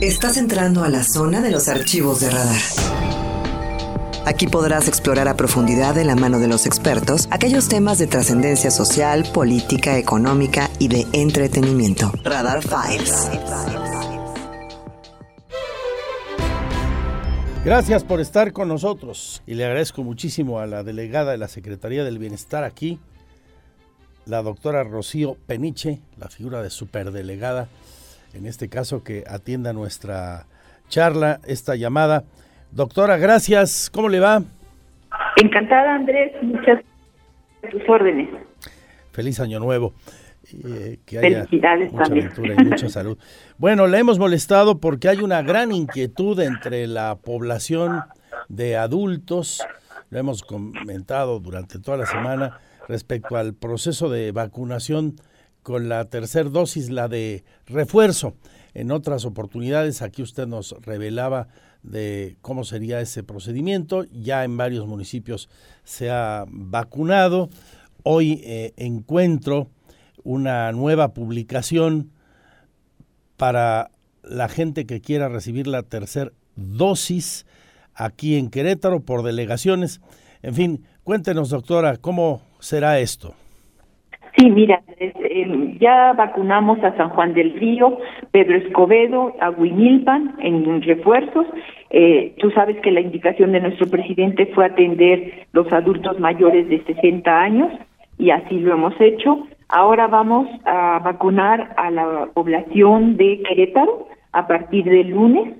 Estás entrando a la zona de los archivos de radar. Aquí podrás explorar a profundidad de la mano de los expertos aquellos temas de trascendencia social, política, económica y de entretenimiento. Radar Files. Gracias por estar con nosotros y le agradezco muchísimo a la delegada de la Secretaría del Bienestar aquí, la doctora Rocío Peniche, la figura de superdelegada, en este caso que atienda nuestra charla, esta llamada. Doctora, gracias. ¿Cómo le va? Encantada, Andrés. Muchas tus órdenes. Feliz año nuevo. Eh, que haya Felicidades mucha también. aventura y mucha salud. Bueno, le hemos molestado porque hay una gran inquietud entre la población de adultos, lo hemos comentado durante toda la semana, respecto al proceso de vacunación con la tercera dosis, la de refuerzo. En otras oportunidades, aquí usted nos revelaba de cómo sería ese procedimiento. Ya en varios municipios se ha vacunado. Hoy eh, encuentro una nueva publicación para la gente que quiera recibir la tercera dosis aquí en Querétaro por delegaciones. En fin, cuéntenos, doctora, ¿cómo será esto? Sí, mira, eh, ya vacunamos a San Juan del Río, Pedro Escobedo, a Huimilpan en refuerzos. Eh, tú sabes que la indicación de nuestro presidente fue atender los adultos mayores de 60 años y así lo hemos hecho. Ahora vamos a vacunar a la población de Querétaro a partir del lunes.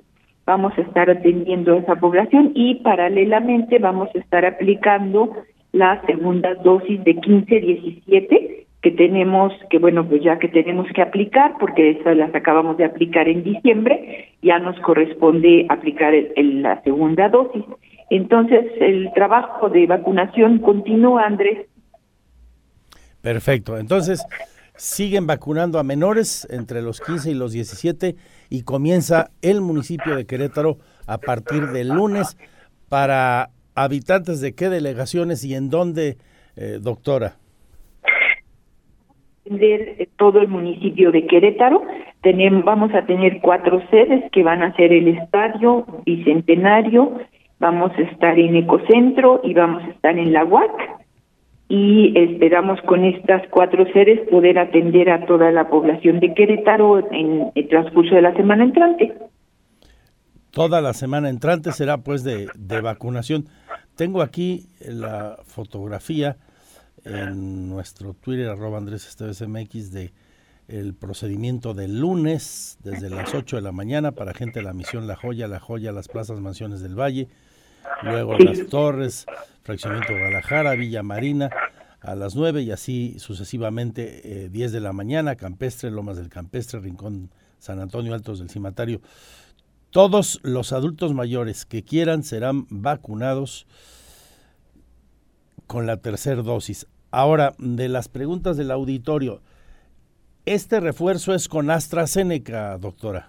Vamos a estar atendiendo a esa población y paralelamente vamos a estar aplicando la segunda dosis de 15-17 que tenemos, que bueno, pues ya que tenemos que aplicar, porque esas las acabamos de aplicar en diciembre, ya nos corresponde aplicar el, la segunda dosis. Entonces, el trabajo de vacunación continúa, Andrés. Perfecto. Entonces, siguen vacunando a menores entre los 15 y los 17 y comienza el municipio de Querétaro a partir del lunes para habitantes de qué delegaciones y en dónde, eh, doctora todo el municipio de Querétaro. Tenemos, vamos a tener cuatro sedes que van a ser el Estadio Bicentenario, vamos a estar en Ecocentro y vamos a estar en la UAC. Y esperamos con estas cuatro sedes poder atender a toda la población de Querétaro en el transcurso de la semana entrante. Toda la semana entrante será pues de vacunación. Tengo aquí la fotografía en nuestro Twitter, arroba Andrés MX, de el procedimiento del lunes desde las 8 de la mañana para gente de la misión La Joya, La Joya, las plazas Mansiones del Valle, luego Las Torres, Fraccionamiento Guadalajara, Villa Marina a las 9 y así sucesivamente eh, 10 de la mañana, Campestre, Lomas del Campestre, Rincón San Antonio, Altos del Cimatario. Todos los adultos mayores que quieran serán vacunados con la tercera dosis. Ahora, de las preguntas del auditorio, ¿este refuerzo es con AstraZeneca, doctora?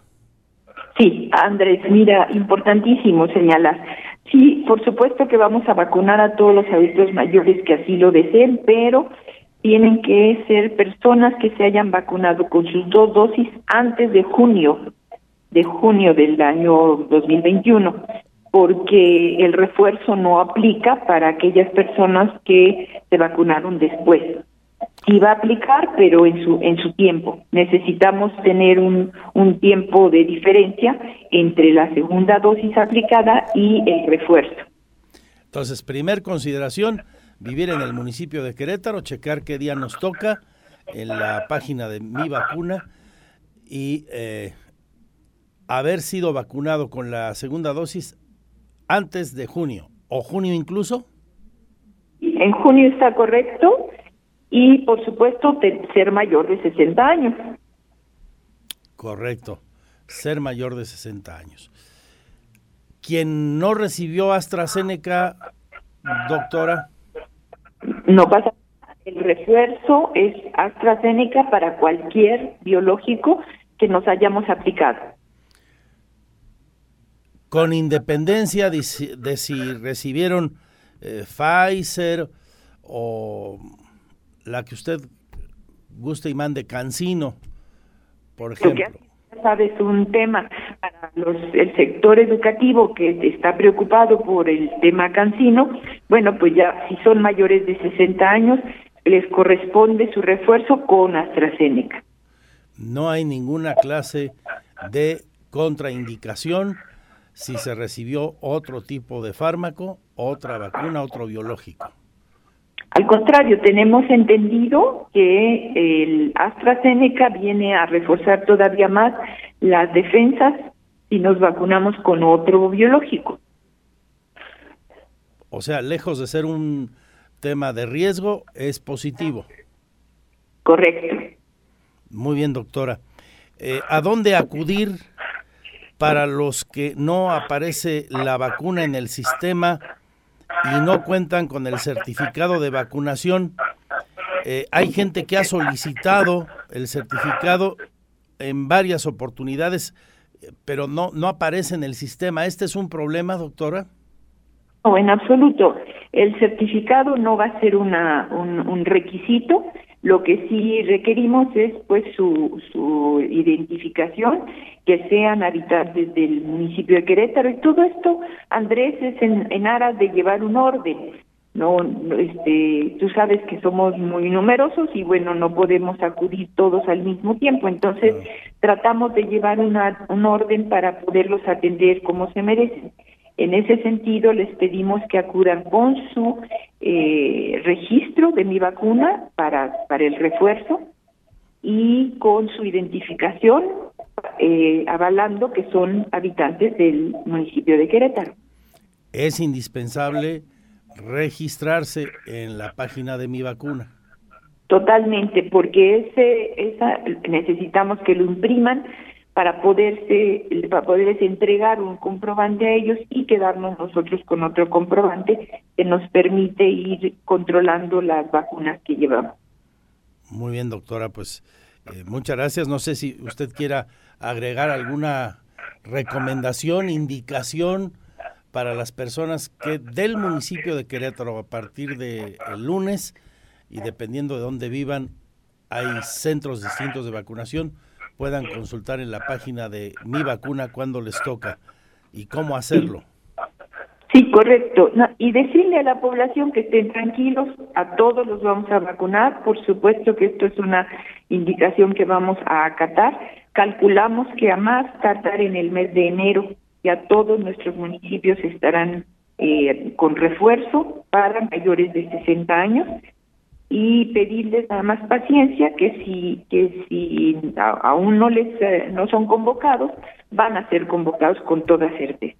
Sí, Andrés, mira, importantísimo señalar. Sí, por supuesto que vamos a vacunar a todos los adultos mayores que así lo deseen, pero tienen que ser personas que se hayan vacunado con sus dos dosis antes de junio, de junio del año 2021 porque el refuerzo no aplica para aquellas personas que se vacunaron después. Sí va a aplicar, pero en su en su tiempo. Necesitamos tener un, un tiempo de diferencia entre la segunda dosis aplicada y el refuerzo. Entonces, primer consideración, vivir en el municipio de Querétaro, checar qué día nos toca en la página de mi vacuna y eh, haber sido vacunado con la segunda dosis antes de junio o junio incluso? En junio está correcto y por supuesto ser mayor de 60 años. Correcto, ser mayor de 60 años. Quien no recibió AstraZeneca, doctora. No pasa. El refuerzo es AstraZeneca para cualquier biológico que nos hayamos aplicado con independencia de si, de si recibieron eh, Pfizer o la que usted guste y mande Cancino, por ejemplo. sabes, un tema para los, el sector educativo que está preocupado por el tema cancino, bueno, pues ya si son mayores de 60 años, les corresponde su refuerzo con AstraZeneca. No hay ninguna clase de contraindicación si se recibió otro tipo de fármaco, otra vacuna, otro biológico. Al contrario, tenemos entendido que el AstraZeneca viene a reforzar todavía más las defensas si nos vacunamos con otro biológico. O sea, lejos de ser un tema de riesgo, es positivo. Correcto. Muy bien, doctora. Eh, ¿A dónde acudir para los que no aparece la vacuna en el sistema y no cuentan con el certificado de vacunación. Eh, hay gente que ha solicitado el certificado en varias oportunidades, pero no, no aparece en el sistema. ¿Este es un problema, doctora? No, en absoluto. El certificado no va a ser una, un requisito lo que sí requerimos es pues su, su identificación, que sean habitantes del municipio de Querétaro y todo esto, Andrés, es en, en aras de llevar un orden. No, este, tú sabes que somos muy numerosos y bueno, no podemos acudir todos al mismo tiempo, entonces tratamos de llevar una, un orden para poderlos atender como se merecen. En ese sentido, les pedimos que acudan con su eh, registro de mi vacuna para, para el refuerzo y con su identificación eh, avalando que son habitantes del municipio de Querétaro. Es indispensable registrarse en la página de mi vacuna. Totalmente, porque ese, esa necesitamos que lo impriman para poderse para poderles entregar un comprobante a ellos y quedarnos nosotros con otro comprobante que nos permite ir controlando las vacunas que llevamos. Muy bien, doctora, pues eh, muchas gracias. No sé si usted quiera agregar alguna recomendación, indicación para las personas que del municipio de Querétaro a partir de el lunes y dependiendo de dónde vivan hay centros distintos de vacunación puedan consultar en la página de Mi Vacuna cuando les toca y cómo hacerlo. Sí, correcto. y decirle a la población que estén tranquilos, a todos los vamos a vacunar. Por supuesto que esto es una indicación que vamos a acatar. Calculamos que a más tardar en el mes de enero ya todos nuestros municipios estarán eh, con refuerzo para mayores de 60 años y pedirles nada más paciencia que si que si aún no les eh, no son convocados van a ser convocados con toda certeza.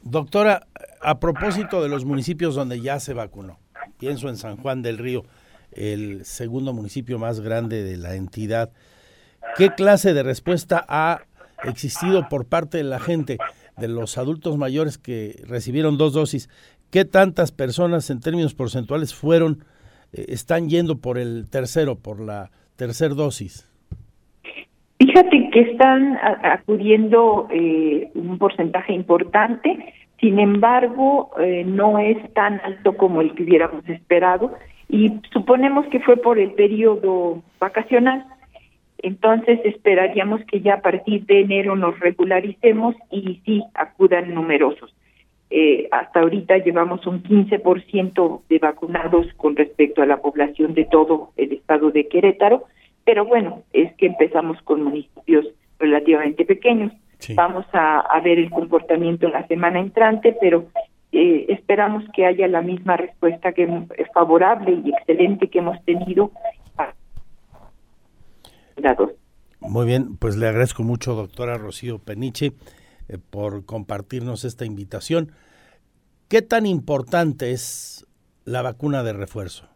Doctora, a propósito de los municipios donde ya se vacunó, pienso en San Juan del Río, el segundo municipio más grande de la entidad. ¿Qué clase de respuesta ha existido por parte de la gente, de los adultos mayores que recibieron dos dosis? ¿Qué tantas personas en términos porcentuales fueron están yendo por el tercero, por la tercer dosis? Fíjate que están acudiendo eh, un porcentaje importante, sin embargo, eh, no es tan alto como el que hubiéramos esperado y suponemos que fue por el periodo vacacional. Entonces esperaríamos que ya a partir de enero nos regularicemos y sí acudan numerosos. Eh, hasta ahorita llevamos un 15% de vacunados con respecto a la población de todo el estado de Querétaro, pero bueno, es que empezamos con municipios relativamente pequeños. Vamos a, ver el comportamiento la semana entrante, pero eh, esperamos que haya la misma respuesta que es favorable y excelente que hemos tenido. Muy bien, pues le agradezco mucho, doctora Rocío Peniche. Eh, por compartirnos esta invitación. ¿Qué tan importante es la vacuna de refuerzo?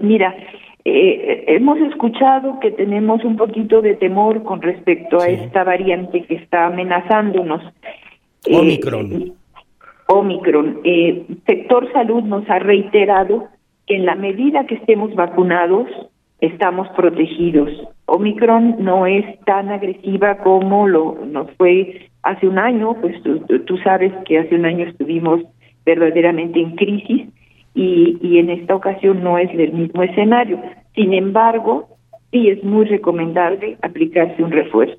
Mira, eh, hemos escuchado que tenemos un poquito de temor con respecto a esta variante que está amenazándonos. Eh, Omicron. Omicron. sector salud nos ha reiterado que en la medida que estemos vacunados, estamos protegidos. Omicron no es tan agresiva como lo nos fue hace un año, pues tú, sabes que hace un año estuvimos verdaderamente en crisis y, en esta ocasión no es el mismo escenario. Sin embargo, sí es muy recomendable aplicarse un refuerzo,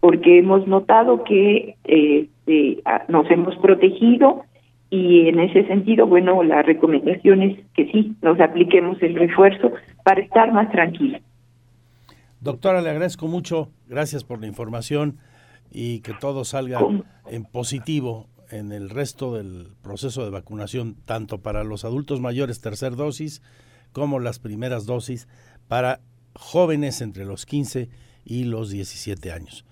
porque hemos notado que eh, nos hemos protegido y en ese sentido, bueno, la recomendación es que sí, nos apliquemos el refuerzo para estar más tranquilos. Doctora, le agradezco mucho, gracias por la información y que todo salga en positivo en el resto del proceso de vacunación, tanto para los adultos mayores tercer dosis como las primeras dosis para jóvenes entre los 15 y los 17 años.